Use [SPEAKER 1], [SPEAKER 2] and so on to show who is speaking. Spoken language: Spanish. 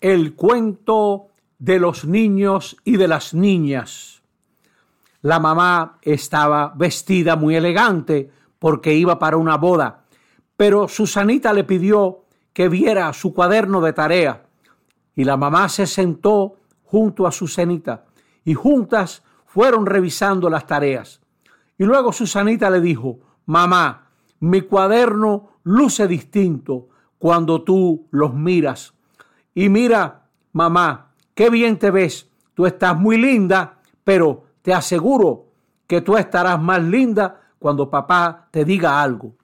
[SPEAKER 1] el cuento de los niños y de las niñas. La mamá estaba vestida muy elegante porque iba para una boda, pero Susanita le pidió que viera su cuaderno de tarea y la mamá se sentó junto a Susanita y juntas fueron revisando las tareas. Y luego Susanita le dijo, mamá, mi cuaderno luce distinto cuando tú los miras. Y mira, mamá, qué bien te ves. Tú estás muy linda, pero te aseguro que tú estarás más linda cuando papá te diga algo.